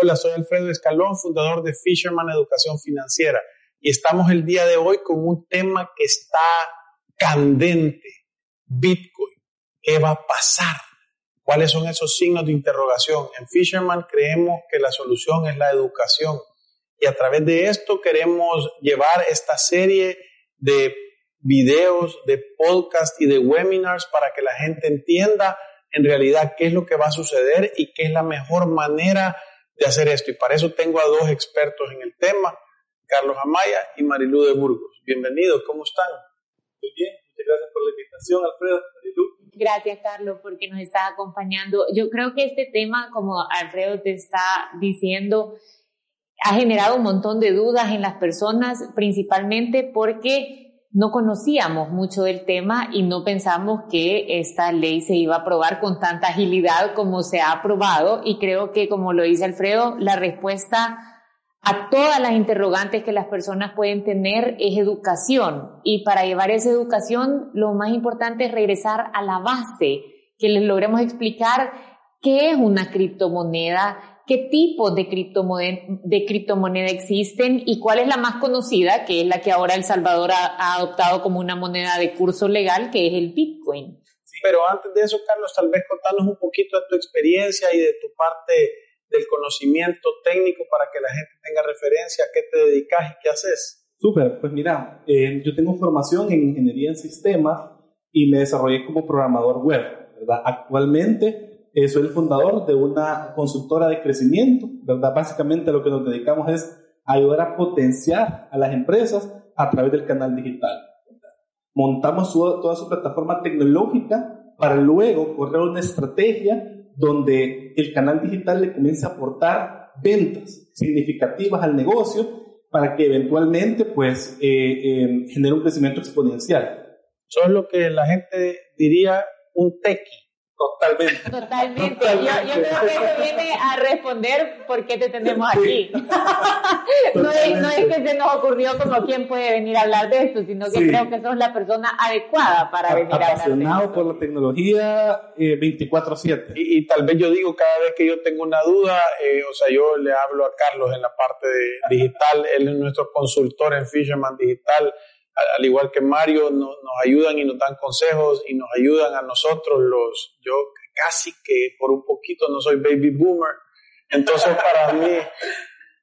Hola, soy Alfredo Escalón, fundador de Fisherman Educación Financiera y estamos el día de hoy con un tema que está candente, Bitcoin. ¿Qué va a pasar? ¿Cuáles son esos signos de interrogación? En Fisherman creemos que la solución es la educación y a través de esto queremos llevar esta serie de videos, de podcast y de webinars para que la gente entienda en realidad qué es lo que va a suceder y qué es la mejor manera de hacer esto. Y para eso tengo a dos expertos en el tema, Carlos Amaya y Marilú de Burgos. Bienvenidos, ¿cómo están? Muy bien, muchas gracias por la invitación, Alfredo. Marilú. Gracias, Carlos, porque nos está acompañando. Yo creo que este tema, como Alfredo te está diciendo, ha generado un montón de dudas en las personas, principalmente porque no conocíamos mucho del tema y no pensamos que esta ley se iba a aprobar con tanta agilidad como se ha aprobado. Y creo que como lo dice Alfredo, la respuesta a todas las interrogantes que las personas pueden tener es educación. Y para llevar esa educación lo más importante es regresar a la base, que les logremos explicar qué es una criptomoneda, qué tipos de criptomoneda, de criptomoneda existen y cuál es la más conocida, que es la que ahora El Salvador ha, adoptado como una moneda de curso legal, que es el Bitcoin. Sí, pero antes de eso, Carlos, tal vez contanos un poquito de tu experiencia y de tu parte del conocimiento técnico para que la gente tenga referencia a qué te dedicas y qué haces. Súper, pues mira, eh, yo tengo formación en ingeniería en sistemas y me desarrollé como programador web, ¿verdad? Actualmente eh, soy el fundador de una consultora de crecimiento, ¿verdad? Básicamente lo que nos dedicamos es ayudar a potenciar a las empresas a través del canal digital. Montamos toda su plataforma tecnológica para luego correr una estrategia donde el canal digital le comience a aportar ventas significativas al negocio para que eventualmente pues eh, eh, genere un crecimiento exponencial. Eso es lo que la gente diría un tequi. Totalmente. Totalmente. Yo, yo, creo que eso viene a responder por qué te tenemos aquí. no, es, no, es, que se nos ocurrió como quién puede venir a hablar de esto, sino que creo que sos la persona adecuada para venir a hablar de esto. Apasionado por la tecnología eh, 24-7. Y, y, tal vez yo digo, cada vez que yo tengo una duda, eh, o sea, yo le hablo a Carlos en la parte de digital, él es nuestro consultor en Fisherman Digital al igual que Mario, nos ayudan y nos dan consejos y nos ayudan a nosotros, los, yo casi que por un poquito no soy baby boomer, entonces para mí,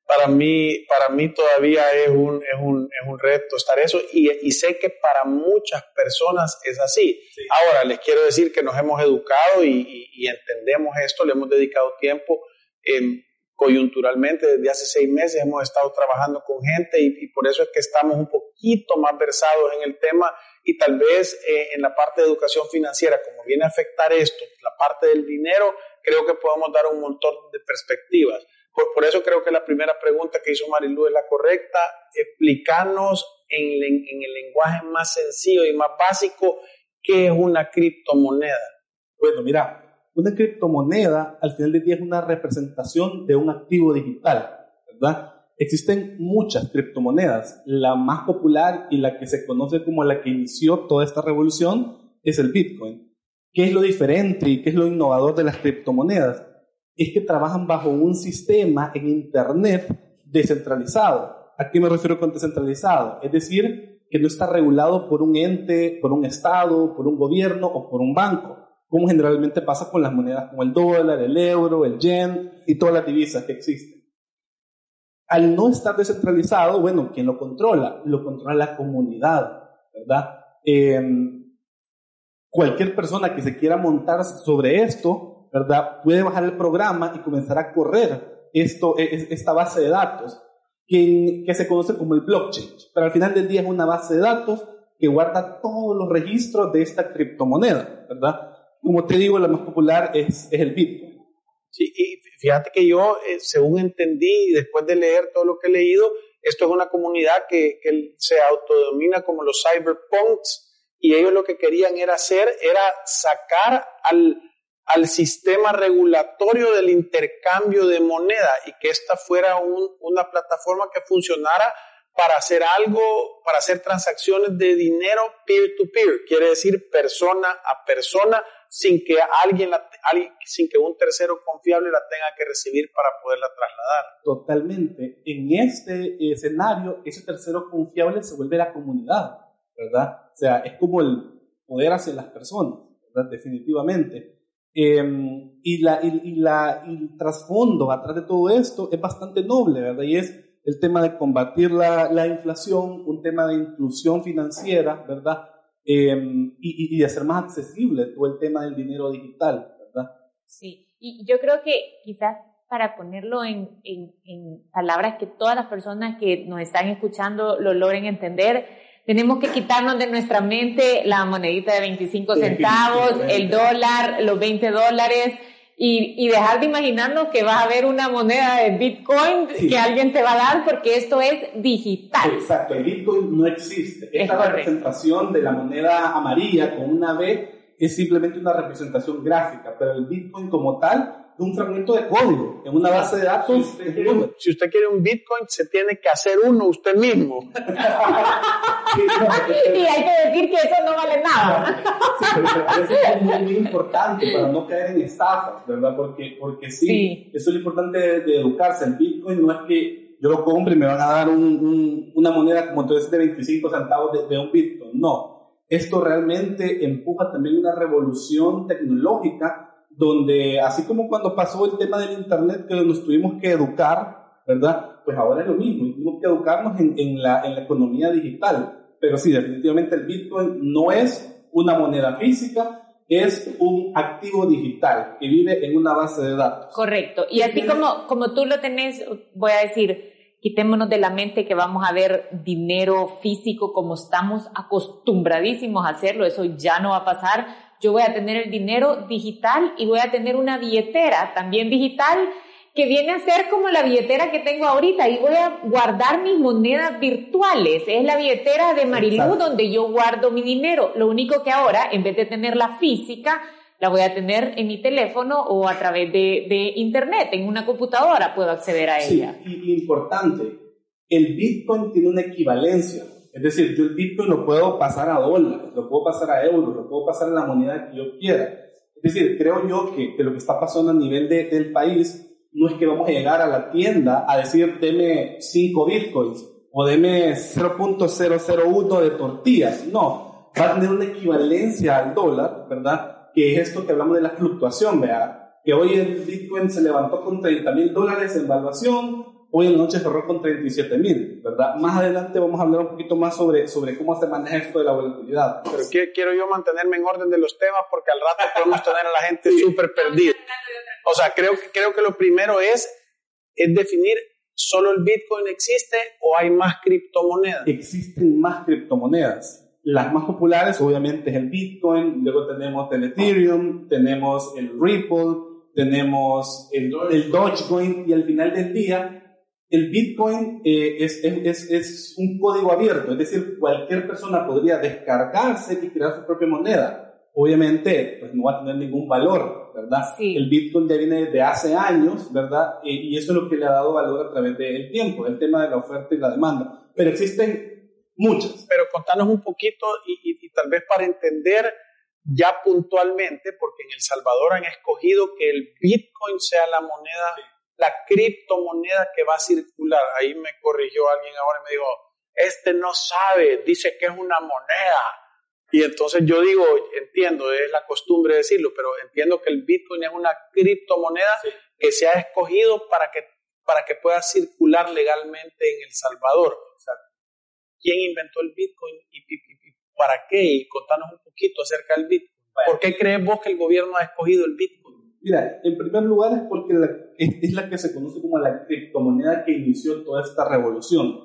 para mí, para mí todavía es un, es un, es un reto estar eso y, y, sé que para muchas personas es así. Ahora, les quiero decir que nos hemos educado y, y, entendemos esto, le hemos dedicado tiempo. Eh, coyunturalmente desde hace seis meses hemos estado trabajando con gente y, por eso es que estamos un poquito más versados en el tema y tal vez eh, en la parte de educación financiera, como viene a afectar esto, la parte del dinero, creo que podemos dar un montón de perspectivas. Por, por eso creo que la primera pregunta que hizo Marilu es la correcta, explicarnos en, en el lenguaje más sencillo y más básico qué es una criptomoneda. Bueno, mira, una criptomoneda al final del día es una representación de un activo digital, ¿verdad? Existen muchas criptomonedas. La más popular y la que se conoce como la que inició toda esta revolución es el Bitcoin. ¿Qué es lo diferente y qué es lo innovador de las criptomonedas? Es que trabajan bajo un sistema en Internet descentralizado. ¿A qué me refiero con descentralizado? Es decir, que no está regulado por un ente, por un Estado, por un gobierno o por un banco como generalmente pasa con las monedas como el dólar, el euro, el yen y todas las divisas que existen. Al no estar descentralizado, bueno, ¿quién lo controla? Lo controla la comunidad, ¿verdad? Em, cualquier persona que se quiera montar sobre esto, ¿verdad? Puede bajar el programa y comenzar a correr esto, e, esta base de datos que, que se conoce como el blockchain. Pero al final del día es una base de datos que guarda todos los registros de esta criptomoneda, ¿verdad? Como te digo, la más popular es, el Bitcoin. Sí, y fíjate que yo, eh, según entendí, después de leer todo lo que he leído, esto es una comunidad que, que se autodomina como los cyberpunks y ellos lo que querían era hacer, era sacar al, al sistema regulatorio del intercambio de moneda y que esta fuera un, una plataforma que funcionara para hacer algo, para hacer transacciones de dinero peer-to-peer, -peer, quiere decir persona a persona, sin que alguien, alguien, sin que un tercero confiable la tenga que recibir para poderla trasladar. Totalmente. En este escenario, ese tercero confiable se vuelve la comunidad, ¿verdad? O sea, es como el poder hacia las personas, ¿verdad? Definitivamente. Em, y, la, y, la, y el trasfondo atrás de todo esto es bastante noble, ¿verdad? Y es el tema de combatir la, la inflación, un tema de inclusión financiera, ¿verdad? Em, y, y, de hacer más accesible todo el tema del dinero digital, ¿verdad? Sí, y yo creo que quizás para ponerlo en, en, en, palabras que todas las personas que nos están escuchando lo logren entender, tenemos que quitarnos de nuestra mente la monedita de 25 centavos, el dólar, los 20 dólares, y, y, dejar de imaginarnos que va a haber una moneda de Bitcoin que alguien te va a dar porque esto es digital. Exacto, el Bitcoin no existe. Esta representación de la moneda amarilla con una B es simplemente una representación gráfica, pero el Bitcoin como tal es un fragmento de código en una base de datos. Si usted, quiere, un Bitcoin, se tiene que hacer uno usted mismo. y hay que decir que eso no vale nada. Sí, pero es muy, muy, importante para no caer en estafas, ¿verdad? Porque, porque sí, eso es lo importante de, educarse. El Bitcoin no es que yo lo compre y me van a dar un, una moneda como entonces de 25 centavos de, de un Bitcoin. No, esto realmente empuja también una revolución tecnológica donde así como cuando pasó el tema del Internet que nos tuvimos que educar, ¿verdad? Pues ahora es lo mismo, tenemos que educarnos en, en, la, en la economía digital. Pero sí, definitivamente el Bitcoin no es una moneda física, es un activo digital que vive en una base de datos. Correcto. Y así como, como tú lo tenés, voy a decir, quitémonos de la mente que vamos a ver dinero físico como estamos acostumbradísimos a hacerlo, eso ya no va a pasar yo voy a tener el dinero digital y voy a tener una billetera también digital que viene a ser como la billetera que tengo ahorita y voy a guardar mis monedas virtuales. Es la billetera de Marilu donde yo guardo mi dinero. Lo único que ahora, en vez de tenerla física, la voy a tener en mi teléfono o a través de, de internet, en una computadora puedo acceder a ella. Sí, y importante, el Bitcoin tiene una equivalencia es decir, yo el Bitcoin lo puedo pasar a dólares, lo puedo pasar a euros, lo puedo pasar a la moneda que yo quiera. Es decir, creo yo que, que lo que está pasando a nivel de, del país no es que vamos a llegar a la tienda a decir, deme 5 Bitcoins o deme 0.001 de tortillas. No, va a tener una equivalencia al dólar, ¿verdad? Que es esto que hablamos de la fluctuación, vea, que hoy el Bitcoin se levantó con 30 mil dólares en valuación, Hoy en la noche cerró con 37 mil, ¿verdad? Más adelante vamos a hablar un poquito más sobre, sobre cómo se maneja esto de la volatilidad. Pero quiero yo mantenerme en orden de los temas porque al rato podemos tener a la gente súper perdida. O sea, creo que, creo que lo primero es, es definir ¿Solo el Bitcoin existe o hay más criptomonedas? Existen más criptomonedas. Las más populares obviamente es el Bitcoin, luego tenemos el Ethereum, tenemos el Ripple, tenemos el, el Dogecoin y al final del día el Bitcoin eh, es, es, es, un código abierto, es decir, cualquier persona podría descargarse y crear su propia moneda. Obviamente, pues no va a tener ningún valor, ¿verdad? El Bitcoin ya viene de hace años, ¿verdad? y eso es lo que le ha dado valor a través del tiempo, el tema de la oferta y la demanda. Pero existen muchas. Pero contanos un poquito y, y tal vez para entender ya puntualmente, porque en El Salvador han escogido que el Bitcoin sea la moneda la criptomoneda que va a circular. Ahí me corrigió alguien ahora y me dijo, este no sabe, dice que es una moneda. Y entonces yo digo, entiendo, es la costumbre decirlo, pero entiendo que el Bitcoin es una criptomoneda que se ha escogido para que, para que pueda circular legalmente en El Salvador. ¿Quién inventó el Bitcoin y, para qué? Y contanos un poquito acerca del Bitcoin. ¿Por qué crees vos que el gobierno ha escogido el Bitcoin? Mira, en primer lugar es porque es, la que se conoce como la criptomoneda que inició toda esta revolución.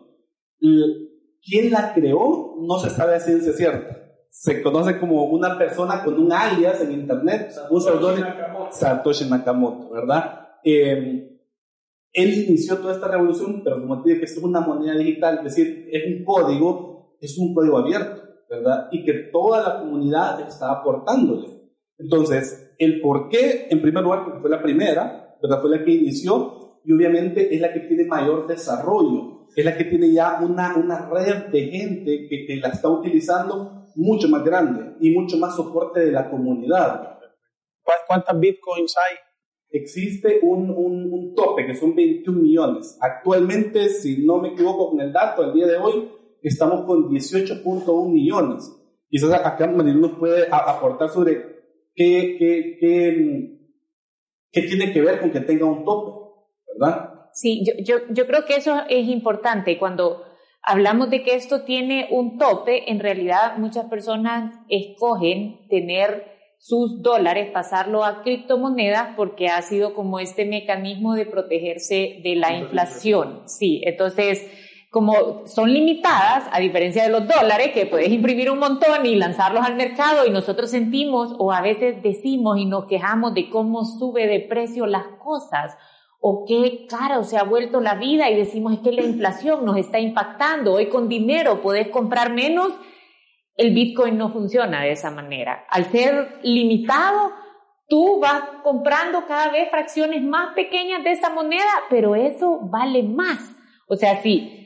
¿Quién la creó? No se sabe a ciencia cierta. Se conoce como una persona con un alias en internet, Satoshi Nakamoto. Satoshi Nakamoto, ¿verdad? Em, él inició toda esta revolución, pero como te digo que esto es una moneda digital, es decir, es un código, es un código abierto, ¿verdad? Y que toda la comunidad está aportándole. Entonces, el por qué, en primer lugar, porque fue la primera, ¿verdad? Fue la que inició y obviamente es la que tiene mayor desarrollo, es la que tiene ya una, una red de gente que, que la está utilizando mucho más grande y mucho más soporte de la comunidad. ¿Cuántas bitcoins hay? Existe un, un, tope que son 21 millones. Actualmente, si no me equivoco con el dato, el día de hoy estamos con 18.1 millones. Quizás acá Marilu nos puede aportar sobre qué, qué, qué, qué, tiene que ver con que tenga un tope, ¿verdad? Sí, yo, yo, yo creo que eso es importante. Cuando hablamos de que esto tiene un tope, en realidad muchas personas escogen tener sus dólares, pasarlo a criptomonedas porque ha sido como este mecanismo de protegerse de la inflación. Sí, entonces, como son limitadas, a diferencia de los dólares, que puedes imprimir un montón y lanzarlos al mercado y nosotros sentimos o a veces decimos y nos quejamos de cómo sube de precio las cosas o qué caro se ha vuelto la vida y decimos es que la inflación nos está impactando, hoy con dinero puedes comprar menos, el Bitcoin no funciona de esa manera. Al ser limitado, tú vas comprando cada vez fracciones más pequeñas de esa moneda, pero eso vale más. O sea, sí,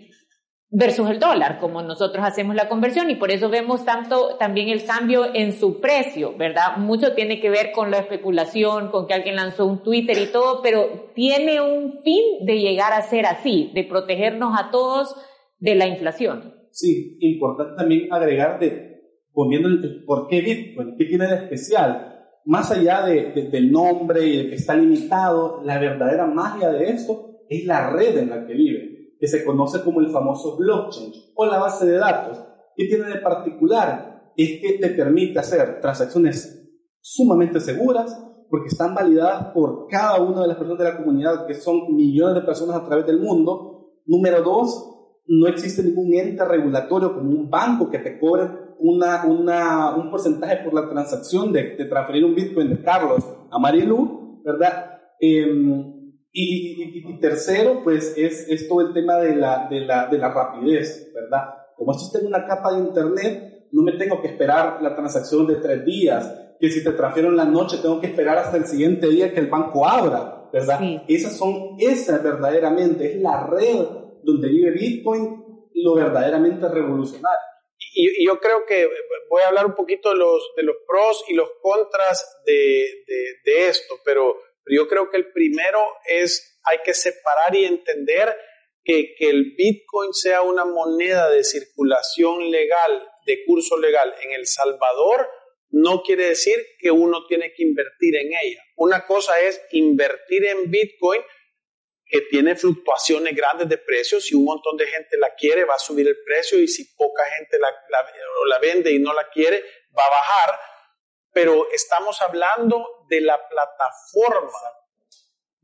versus el dólar, como nosotros hacemos la conversión y por eso vemos tanto también el cambio en su precio, ¿verdad? Mucho tiene que ver con la especulación, con que alguien lanzó un Twitter y todo, pero tiene un fin de llegar a ser así, de protegernos a todos de la inflación. Sí, importante también agregar de, poniendo el, por qué Bitcoin, qué tiene de especial, más allá de, del nombre y de que está limitado, la verdadera magia de esto es la red en la que vive que se conoce como el famoso blockchain o la base de datos. ¿Qué tiene de particular? Es que te permite hacer transacciones sumamente seguras porque están validadas por cada una de las personas de la comunidad, que son millones de personas a través del mundo. Número dos, no existe ningún ente regulatorio como un banco que te cobre una, una, un porcentaje por la transacción de, de, transferir un Bitcoin de Carlos a Marilu, ¿verdad? Eh, y, tercero, pues es, es, todo el tema de la, de, la, de la rapidez, ¿verdad? Como esto está en una capa de Internet, no me tengo que esperar la transacción de tres días, que si te transfiero en la noche tengo que esperar hasta el siguiente día que el banco abra, ¿verdad? Esas son, esa verdaderamente es la red donde vive Bitcoin, lo verdaderamente revolucionario. Y, yo creo que voy a hablar un poquito de los, de los pros y los contras de, de, de esto, pero pero yo creo que el primero es, hay que separar y entender que, que el Bitcoin sea una moneda de circulación legal, de curso legal en El Salvador, no quiere decir que uno tiene que invertir en ella. Una cosa es invertir en Bitcoin, que tiene fluctuaciones grandes de precios. Si un montón de gente la quiere, va a subir el precio y si poca gente la, la, la vende y no la quiere, va a bajar pero estamos hablando de la plataforma.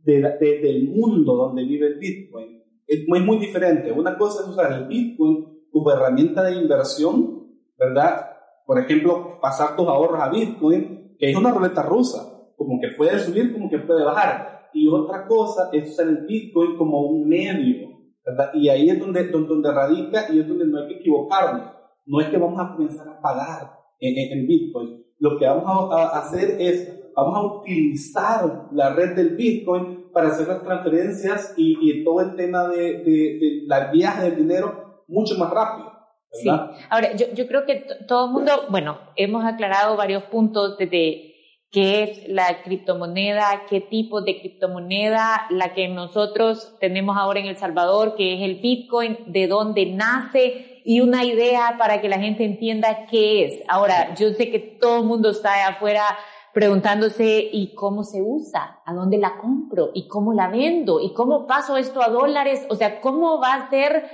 del mundo donde vive el Bitcoin. Es muy, muy diferente. Una cosa es usar el Bitcoin como herramienta de inversión, ¿verdad? Por ejemplo, pasar tus ahorros a Bitcoin, que es una ruleta rusa, como que puede subir, como que puede bajar. Y otra cosa es usar el Bitcoin como un medio, ¿verdad? Y ahí es donde, donde, radica y es donde no hay que equivocarnos. No es que vamos a comenzar a pagar en, en Bitcoin lo que vamos a, hacer es, vamos a utilizar la red del Bitcoin para hacer las transferencias y, todo el tema de, de, la viaje del dinero mucho más rápido. Sí. Ahora, yo, yo creo que todo el mundo, bueno, hemos aclarado varios puntos desde qué es la criptomoneda, qué tipo de criptomoneda, la que nosotros tenemos ahora en El Salvador, que es el Bitcoin, de dónde nace, y una idea para que la gente entienda qué es. Ahora, yo sé que todo el mundo está afuera preguntándose ¿y cómo se usa? ¿A dónde la compro? ¿Y cómo la vendo? ¿Y cómo paso esto a dólares? O sea, ¿cómo va a ser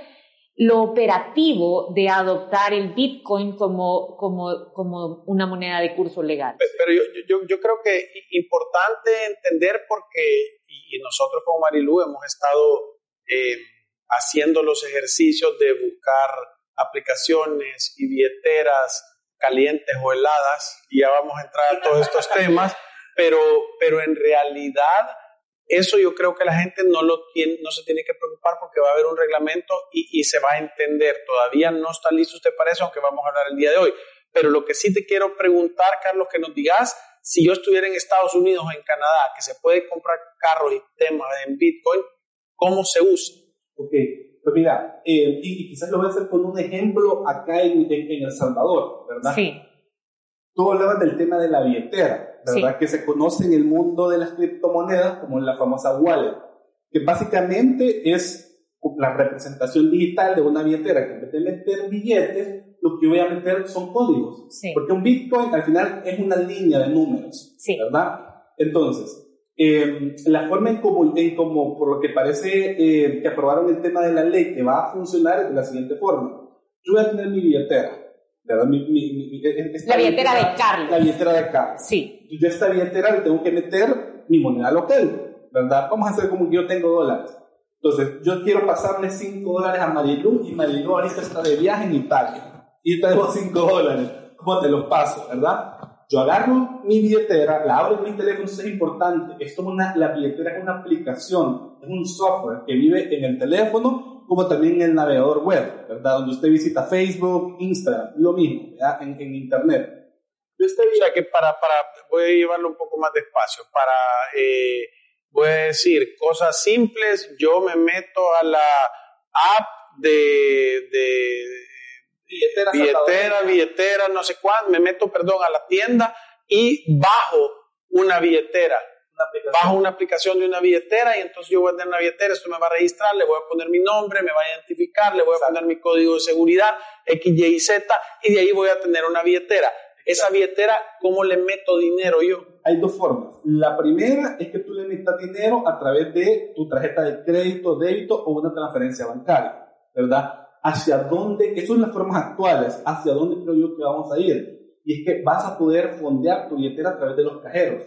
lo operativo de adoptar el Bitcoin como, como, como una moneda de curso legal? Pero yo, yo, yo creo que importante entender porque, y nosotros como Marilu hemos estado eh, haciendo los ejercicios de buscar aplicaciones y billeteras calientes o heladas, y ya vamos a entrar a todos estos temas, pero, pero en realidad eso yo creo que la gente no, lo tiene, no se tiene que preocupar porque va a haber un reglamento y, y se va a entender. Todavía no está listo usted para eso, aunque vamos a hablar el día de hoy. Pero lo que sí te quiero preguntar, Carlos, que nos digas, si yo estuviera en Estados Unidos o en Canadá, que se puede comprar carros y temas en Bitcoin, ¿cómo se usa? Ok, pues mira, eh, y, quizás lo voy a hacer con un ejemplo acá en, en, El Salvador, ¿verdad? Sí. Tú hablabas del tema de la billetera. ¿verdad? Que se conoce en el mundo de las criptomonedas como la famosa wallet, que básicamente es la representación digital de una billetera que en vez de meter billetes, lo que voy a meter son códigos. Porque un Bitcoin al final es una línea de números, ¿verdad? Entonces, em, la forma en como, en como, por lo que parece eh, que aprobaron el tema de la ley, que va a funcionar es de la siguiente forma. Yo voy a tener mi billetera, ¿verdad? Mi, mi, la billetera, de Carlos. La billetera de Carlos. Sí. Yo a esta billetera le tengo que meter mi moneda local, ¿verdad? Vamos a hacer como que yo tengo dólares. Entonces, yo quiero pasarle 5 dólares a Marilu y Marilu ahorita está de viaje en Italia y traigo 5 dólares. ¿Cómo te los paso, verdad? Yo agarro mi billetera, la abro en mi teléfono, eso es importante. Esto es una, la billetera es una aplicación, es un software que vive en el teléfono como también en el navegador web, ¿verdad? Donde usted visita Facebook, Instagram, lo mismo, ¿verdad? En, Internet. o sea que para, para, voy a llevarlo un poco más despacio, para eh, voy a decir cosas simples, yo me meto a la app de billetera, billetera, no sé cuándo, me meto, perdón, a la tienda y bajo una billetera. bajo una aplicación de una billetera y entonces yo voy a tener una billetera, esto me va a registrar, le voy a poner mi nombre, me va a identificar, le voy a poner mi código de seguridad, X, Y, Z, y de ahí voy a tener una billetera. Esa billetera, ¿cómo le meto dinero yo? Hay dos formas. La primera es que tú le metas dinero a través de tu tarjeta de crédito, débito o una transferencia bancaria, ¿verdad? ¿Hacia dónde? Esas son las formas actuales. ¿Hacia dónde creo yo que vamos a ir? Y es que vas a poder fondear tu billetera a través de los cajeros,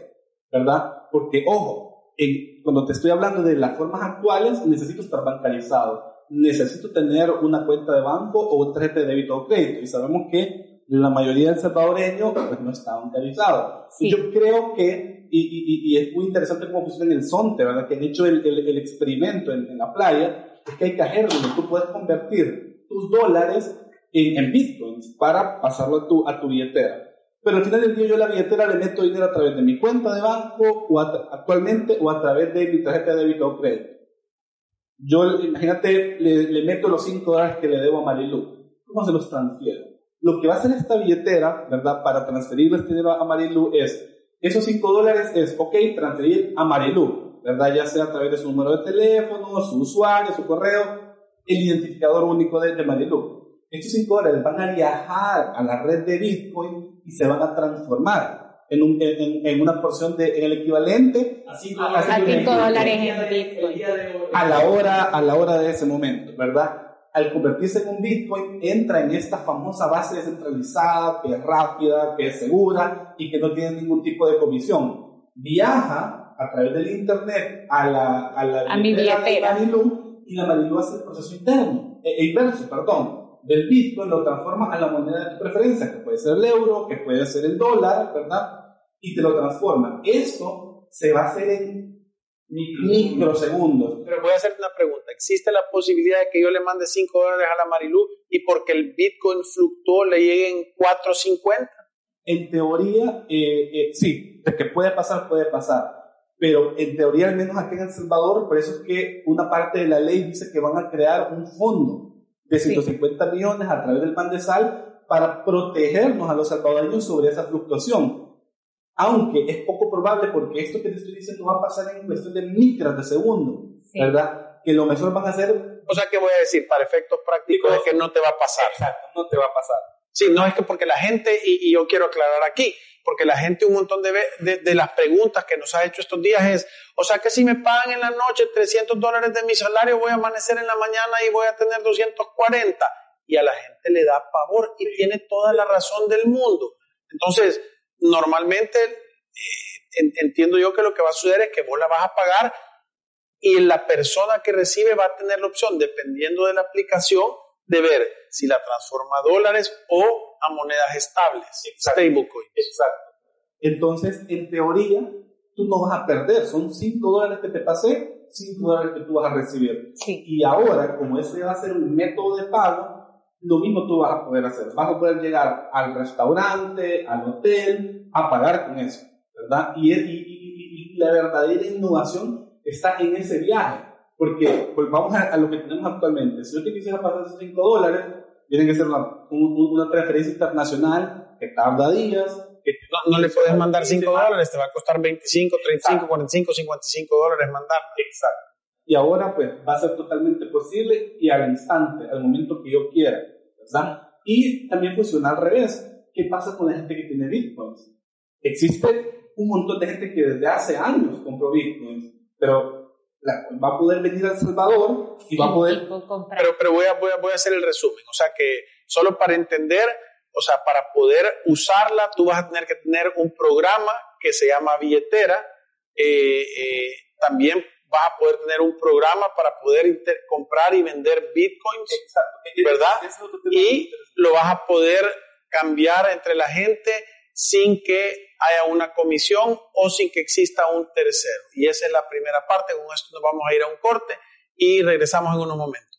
¿verdad? Porque, ojo, cuando te estoy hablando de las formas actuales, necesito estar bancarizado. Necesito tener una cuenta de banco o una tarjeta de débito o crédito. Y sabemos que la mayoría del salvadoreño pues, no está bancarizado. Y yo creo que, y, y, y, es muy interesante cómo funciona en el Sonte, ¿verdad? Que han hecho el, el, experimento en, la playa, es que hay cajeros donde tú puedes convertir tus dólares en, en bitcoins para pasarlo a tu, a tu billetera. Pero al final del día yo la billetera le meto dinero a través de mi cuenta de banco o actualmente o a través de mi tarjeta de débito o crédito. Yo, imagínate, le, le meto los 5 dólares que le debo a Marilu. ¿Cómo se los transfiero? Lo que va a hacer esta billetera, ¿verdad? Para transferirle este dinero a Marilu es, esos 5 dólares es, ok, transferir a Marilu, ¿verdad? Ya sea a través de su número de teléfono, su usuario, su correo, el identificador único de, de Marilu. Estos 5 dólares van a viajar a la red de Bitcoin y se van a transformar en, un, en, en una porción de, en el equivalente a 5 dólares en Bitcoin. A la hora, a la hora de ese momento, ¿verdad? al convertirse en un Bitcoin, entra en esta famosa base descentralizada, que es rápida, que es segura y que no tiene ningún tipo de comisión. Viaja a través del Internet a la, a la a billetera, Marilu y la Marilu hace el proceso interno, e, e inverso, perdón, del Bitcoin lo transforma a la moneda de tu preferencia, que puede ser el euro, que puede ser el dólar, ¿verdad? Y te lo transforma. Esto se va a hacer en microsegundos. Pero voy a hacerte una pregunta. ¿Existe la posibilidad de que yo le mande 5 dólares a la Marilu y porque el Bitcoin fluctuó le lleguen 4.50? En teoría, eh, eh, sí, de que puede pasar, puede pasar. Pero en teoría, al menos aquí en El Salvador, por eso es que una parte de la ley dice que van a crear un fondo de 150 millones a través del pan de sal para protegernos a los salvadoreños sobre esa fluctuación aunque es poco probable porque esto que te estoy diciendo va a pasar en cuestión de micras de segundo, ¿verdad? Que lo mejor van a hacer... O sea, ¿qué voy a decir? Para efectos prácticos es que no te va a pasar. Exacto, no te va a pasar. Sí, no es que porque la gente, y, yo quiero aclarar aquí, porque la gente un montón de, de, de, las preguntas que nos ha hecho estos días es, o sea que si me pagan en la noche 300 dólares de mi salario, voy a amanecer en la mañana y voy a tener 240. Y a la gente le da pavor y tiene toda la razón del mundo. Entonces, normalmente eh, entiendo yo que lo que va a suceder es que vos la vas a pagar y la persona que recibe va a tener la opción, dependiendo de la aplicación, de ver si la transforma a dólares o a monedas estables, stablecoins. Exacto. Entonces, en teoría, tú no vas a perder. Son 5 dólares que te pasé, 5 dólares que tú vas a recibir. Y ahora, como eso ya va a ser un método de pago, lo mismo tú vas a poder hacer. Vas a poder llegar al restaurante, al hotel, a pagar con eso, ¿verdad? Y, y, la verdadera innovación está en ese viaje. Porque pues vamos a, lo que tenemos actualmente. Si yo te quisiera pasar esos 5 dólares, tiene que ser una, una, transferencia internacional que tarda días, que no, le puedes mandar 5 dólares, te va a costar 25, 35, 45, 55 dólares mandar. Exacto. Y ahora pues va a ser totalmente posible y al instante, al momento que yo quiera, ¿verdad? Y también funciona al revés. ¿Qué pasa con la gente que tiene bitcoins? Existe un montón de gente que desde hace años compró bitcoins, pero va a poder venir a El Salvador y va a poder... Pero, pero voy, a, voy, a, voy a hacer el resumen. O sea que solo para entender, o sea, para poder usarla, tú vas a tener que tener un programa que se llama billetera. Eh, eh, también vas a poder tener un programa para poder comprar y vender bitcoins, ¿verdad? y lo vas a poder cambiar entre la gente sin que haya una comisión o sin que exista un tercero. Y esa es la primera parte. Con esto nos vamos a ir a un corte y regresamos en unos momentos.